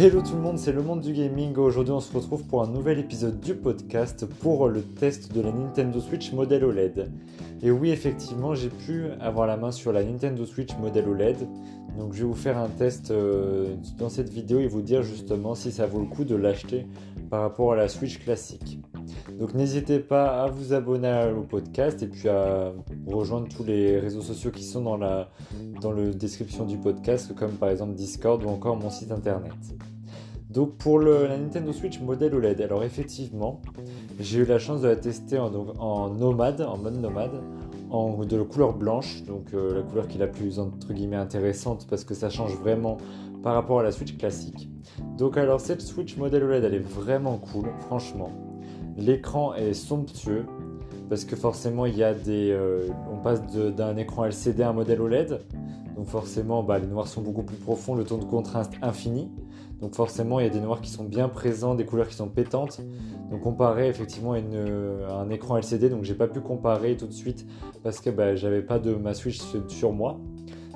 Hello tout le monde, c'est le monde du gaming. Aujourd'hui, on se retrouve pour un nouvel épisode du podcast pour le test de la Nintendo Switch modèle OLED. Et oui, effectivement, j'ai pu avoir la main sur la Nintendo Switch modèle OLED. Donc, je vais vous faire un test euh, dans cette vidéo et vous dire justement si ça vaut le coup de l'acheter par rapport à la Switch classique. Donc n'hésitez pas à vous abonner au podcast et puis à rejoindre tous les réseaux sociaux qui sont dans la description du podcast, comme par exemple Discord ou encore mon site internet. Donc pour la Nintendo Switch modèle OLED, alors effectivement, j'ai eu la chance de la tester en, nomade, en mode nomade, en de couleur blanche, donc euh, la couleur qui est la plus entre guillemets intéressante parce que ça change vraiment par rapport à la Switch classique. Donc alors cette Switch modèle OLED, elle est vraiment cool, franchement. L'écran est somptueux parce que forcément il y a des, euh, on passe d'un écran LCD à un modèle OLED, donc forcément bah, les noirs sont beaucoup plus profonds, le ton de contraste infini. Donc forcément, il y a des noirs qui sont bien présents, des couleurs qui sont pétantes. Donc comparé effectivement à, un écran LCD, donc j'ai pas pu comparer tout de suite parce que bah, j'avais pas de ma Switch sur moi.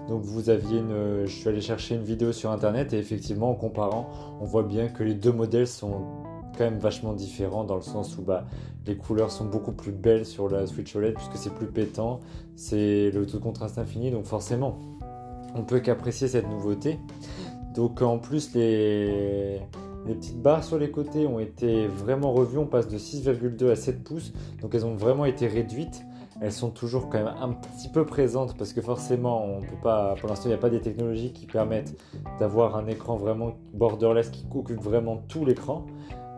Donc vous aviez une, je suis allé chercher une vidéo sur internet et effectivement en comparant, on voit bien que les deux modèles sont quand même vachement différents dans le sens où bah, les couleurs sont beaucoup plus belles sur la Switch OLED puisque c'est plus pétant, c'est le taux de contraste infini, donc forcément on peut qu'apprécier cette nouveauté. Donc en plus les, petites barres sur les côtés ont été vraiment revues, on passe de 6,2 à 7 pouces, donc elles ont vraiment été réduites. Elles sont toujours quand même un petit peu présentes parce que forcément, on peut pas, pour l'instant, il n'y a pas des technologies qui permettent d'avoir un écran vraiment borderless qui occupe vraiment tout l'écran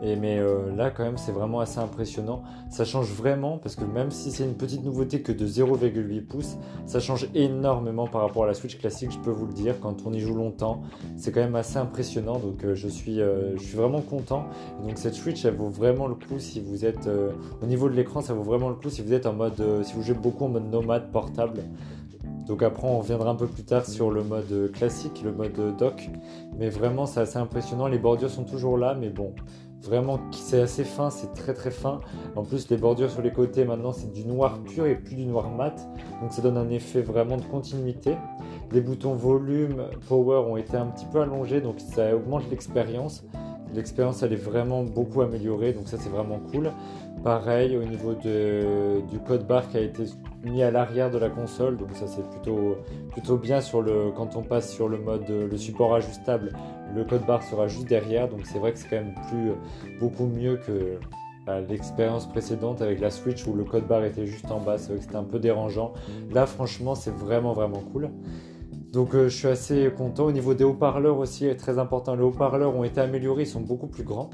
mais euh, là, quand même, c'est vraiment assez impressionnant. Ça change vraiment parce que même si c'est une petite nouveauté que de 0,8 pouces, ça change énormément par rapport à la Switch classique, je peux vous le dire. Quand on y joue longtemps, c'est quand même assez impressionnant. Donc, euh, je, suis, euh, je suis vraiment content. donc, cette Switch, elle vaut vraiment le coup si vous êtes au niveau de l'écran, ça vaut vraiment le coup si vous êtes en mode, si vous jouez beaucoup en mode nomade portable. Donc après, on reviendra un peu plus tard sur le mode classique, le mode dock. Mais vraiment, c'est assez impressionnant. Les bordures sont toujours là, mais bon, Vraiment, c'est assez fin, c'est très très fin. En plus, les bordures sur les côtés, maintenant, c'est du noir pur et plus du noir mat. Donc ça donne un effet vraiment de continuité. Les boutons volume, power ont été un petit peu allongés, donc ça augmente l'expérience. L'expérience, elle est vraiment beaucoup améliorée, donc ça, c'est vraiment cool. Pareil, au niveau du code barre qui a été mis à l'arrière de la console, donc ça, c'est plutôt, bien sur le, quand on passe sur le mode, le support ajustable le code barre sera juste derrière, donc c'est vrai que c'est quand même plus, beaucoup mieux que bah, l'expérience précédente avec la Switch où le code barre était juste en bas, c'est vrai que c'était un peu dérangeant. Là, franchement, c'est vraiment vraiment cool. Donc euh, je suis assez content. Au niveau des haut-parleurs aussi, très important, les haut-parleurs ont été améliorés, ils sont beaucoup plus grands.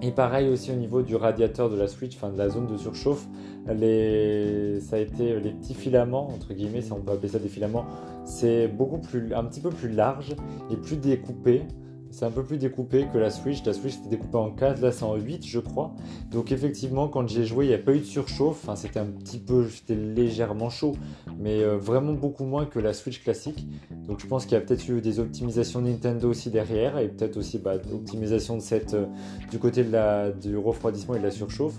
Et pareil aussi au niveau du radiateur de la Switch, enfin de la zone de surchauffe, les... ça a été les petits filaments, entre guillemets, si on peut appeler ça des filaments, c'est beaucoup plus, un petit peu plus large et plus découpé. C'est un peu plus découpé que la Switch. La Switch était découpée en 4, là c'est en 8 je crois. Donc effectivement quand j'ai joué il n'y a pas eu de surchauffe. Enfin c'était un petit peu, c'était légèrement chaud. Mais euh, vraiment beaucoup moins que la Switch classique. Donc je pense qu'il y a peut-être eu des optimisations Nintendo aussi derrière. Et peut-être aussi bah, l'optimisation de cette, euh, du côté de la, du refroidissement et de la surchauffe.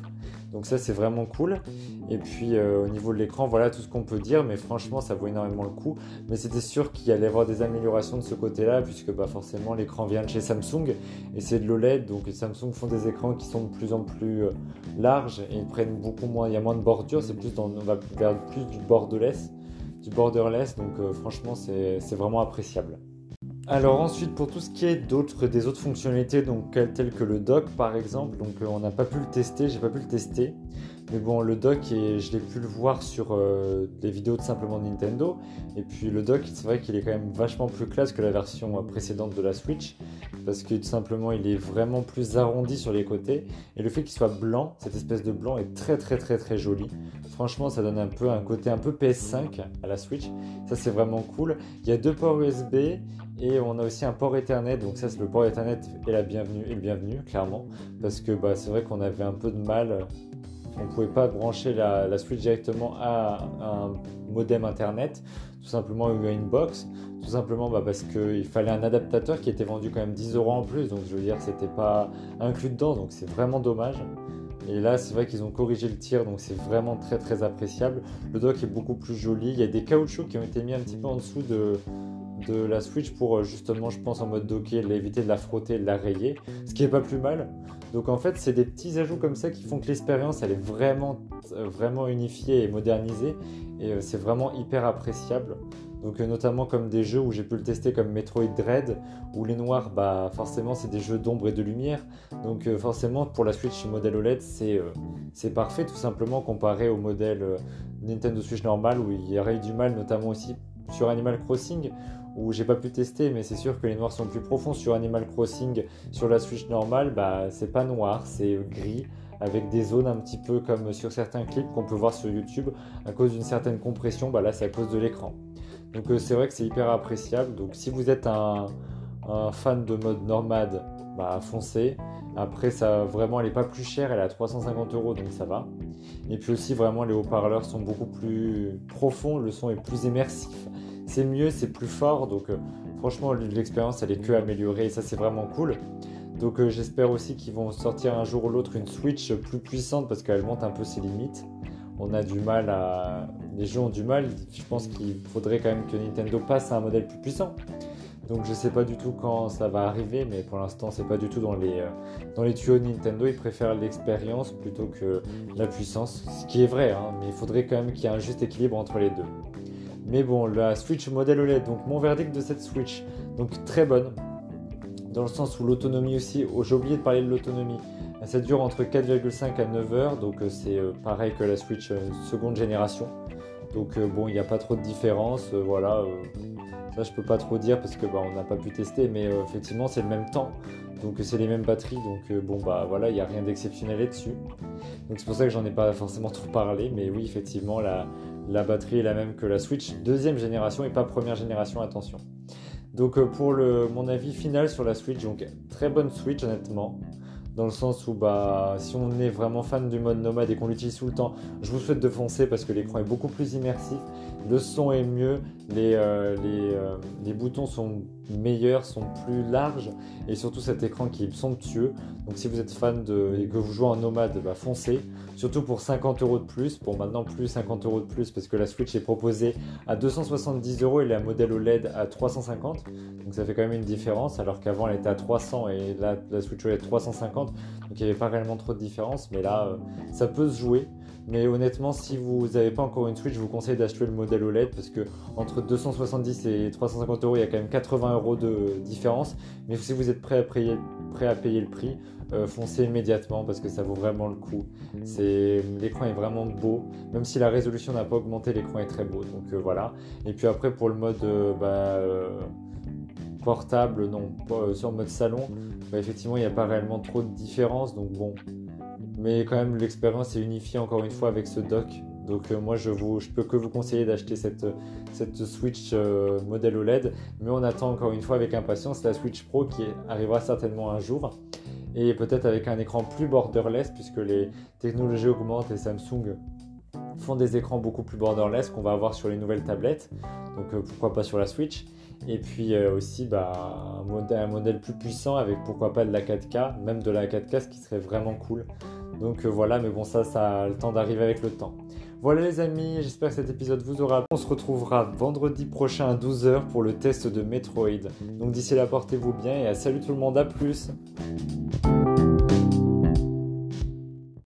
Donc ça c'est vraiment cool. Et puis euh, au niveau de l'écran, voilà tout ce qu'on peut dire, mais franchement ça vaut énormément le coup. Mais c'était sûr qu'il allait y avoir des améliorations de ce côté-là, puisque bah, forcément l'écran vient de chez Samsung et c'est de l'OLED, donc Samsung font des écrans qui sont de plus en plus euh, larges et ils prennent beaucoup moins, il y a moins de bordure, c'est plus dans, on va vers plus du borderless, du borderless, donc euh, franchement c'est vraiment appréciable. Alors ensuite pour tout ce qui est d'autres des autres fonctionnalités donc telles que le dock par exemple donc euh, on n'a pas pu le tester j'ai pas pu le tester mais bon le dock je l'ai pu le voir sur euh, des vidéos de simplement Nintendo. Et puis le dock c'est vrai qu'il est quand même vachement plus classe que la version euh, précédente de la Switch. Parce que tout simplement il est vraiment plus arrondi sur les côtés. Et le fait qu'il soit blanc cette espèce de blanc est très très très très joli. Franchement ça donne un peu un côté un peu PS5 à la Switch. Ça c'est vraiment cool. Il y a deux ports USB et on a aussi un port Ethernet, donc ça c'est le port Ethernet et la bienvenue, et le bienvenu clairement, parce que bah, c'est vrai qu'on avait un peu de mal, on ne pouvait pas brancher la, Switch directement à un modem Internet, tout simplement à une box, tout simplement bah, parce qu'il fallait un adaptateur qui était vendu quand même 10 euros en plus, donc je veux dire c'était pas inclus dedans, donc c'est vraiment dommage. Et là, c'est vrai qu'ils ont corrigé le tir, donc c'est vraiment très très appréciable. Le dock est beaucoup plus joli. Il y a des caoutchoucs qui ont été mis un petit peu en dessous de, de la Switch pour justement, je pense, en mode docké, éviter de la frotter, de la rayer, ce qui est pas plus mal. Donc en fait, c'est des petits ajouts comme ça qui font que l'expérience, elle est vraiment, vraiment unifiée et modernisée, et c'est vraiment hyper appréciable. Donc notamment comme des jeux où j'ai pu le tester comme Metroid Dread, où les noirs, bah forcément c'est des jeux d'ombre et de lumière. Donc forcément pour la Switch modèle OLED c'est parfait tout simplement comparé au modèle Nintendo Switch normal où il y aurait eu du mal notamment aussi sur Animal Crossing où j'ai pas pu tester mais c'est sûr que les noirs sont plus profonds sur Animal Crossing sur la Switch normale bah c'est pas noir c'est gris avec des zones un petit peu comme sur certains clips qu'on peut voir sur YouTube à cause d'une certaine compression bah là c'est à cause de l'écran. Donc euh, c'est vrai que c'est hyper appréciable. Donc si vous êtes un, fan de mode nomade bah foncez. Après ça vraiment elle est pas plus chère elle est à 350 euros donc ça va. Et puis aussi vraiment les haut-parleurs sont beaucoup plus profonds, le son est plus immersif. C'est mieux, c'est plus fort, donc euh, franchement l'expérience elle est que améliorée et ça c'est vraiment cool. Donc euh, j'espère aussi qu'ils vont sortir un jour ou l'autre une Switch plus puissante parce qu'elle monte un peu ses limites. On a du mal à... Les jeux ont du mal, je pense qu'il faudrait quand même que Nintendo passe à un modèle plus puissant. Donc je sais pas du tout quand ça va arriver, mais pour l'instant c'est pas du tout dans les, euh, tuyaux de Nintendo. Ils préfèrent l'expérience plutôt que la puissance, ce qui est vrai, hein, mais il faudrait quand même qu'il y ait un juste équilibre entre les deux. Mais bon, la Switch modèle OLED, donc mon verdict de cette Switch, donc très bonne, dans le sens où l'autonomie aussi, oh, j'ai oublié de parler de l'autonomie, ça dure entre 4,5 à 9 heures, donc euh, c'est euh, pareil que la Switch seconde génération. Donc bon, il n'y a pas trop de différence, voilà ça, je peux pas trop dire parce que bah, on n'a pas pu tester, mais euh, effectivement, c'est le même temps. Donc, c'est les mêmes batteries. Donc, euh, bon, bah voilà, il n'y a rien d'exceptionnel là-dessus. Donc, c'est pour ça que j'en ai pas forcément trop parlé. Mais oui, effectivement, la, la, batterie est la même que la Switch deuxième génération et pas première génération, attention. Donc, euh, pour mon avis final sur la Switch, donc très bonne Switch, honnêtement dans le sens où bah, si on est vraiment fan du mode nomade et qu'on l'utilise tout le temps, je vous souhaite de foncer parce que l'écran est beaucoup plus immersif, le son est mieux, les, euh, euh, les, boutons sont meilleurs, sont plus larges et surtout cet écran qui est somptueux. Donc si vous êtes fan de, et que vous jouez en nomade, bah, foncez. Surtout pour 50 euros de plus, pour maintenant plus 50 euros de plus parce que la Switch est proposée à 270 euros et la modèle OLED à 350. Donc ça fait quand même une différence alors qu'avant elle était à 300 et là la Switch OLED 350. Donc il n'y avait pas réellement trop de différence mais là euh, ça peut se jouer. Mais honnêtement, si vous n'avez pas encore une Switch, je vous conseille d'acheter le modèle OLED parce que entre 270 et 350 euros, il y a quand même 80 euros de différence. Mais si vous êtes prêt à payer, le prix, euh, foncez immédiatement parce que ça vaut vraiment le coup. L'écran est vraiment beau, même si la résolution n'a pas augmenté, l'écran est très beau. Donc euh, voilà. Et puis après pour le mode euh, bah, portable, non, sur mode salon, bah, effectivement il n'y a pas réellement trop de différence. Donc bon, mais quand même, l'expérience est unifiée encore une fois avec ce dock. Donc euh, moi, je ne je peux que vous conseiller d'acheter cette, Switch euh, modèle OLED. Mais on attend encore une fois avec impatience la Switch Pro qui arrivera certainement un jour. Et peut-être avec un écran plus borderless puisque les technologies augmentent et Samsung font des écrans beaucoup plus borderless qu'on va avoir sur les nouvelles tablettes. Donc euh, pourquoi pas sur la Switch. Et puis aussi bah, un modèle plus puissant avec pourquoi pas de la 4K, même de la 4K, ce qui serait vraiment cool. Donc euh, voilà, mais bon, ça, ça a le temps d'arriver avec le temps. Voilà les amis, j'espère que cet épisode vous aura. On se retrouvera vendredi prochain à 12h pour le test de Metroid. Donc d'ici là, portez-vous bien et à salut tout le monde, à plus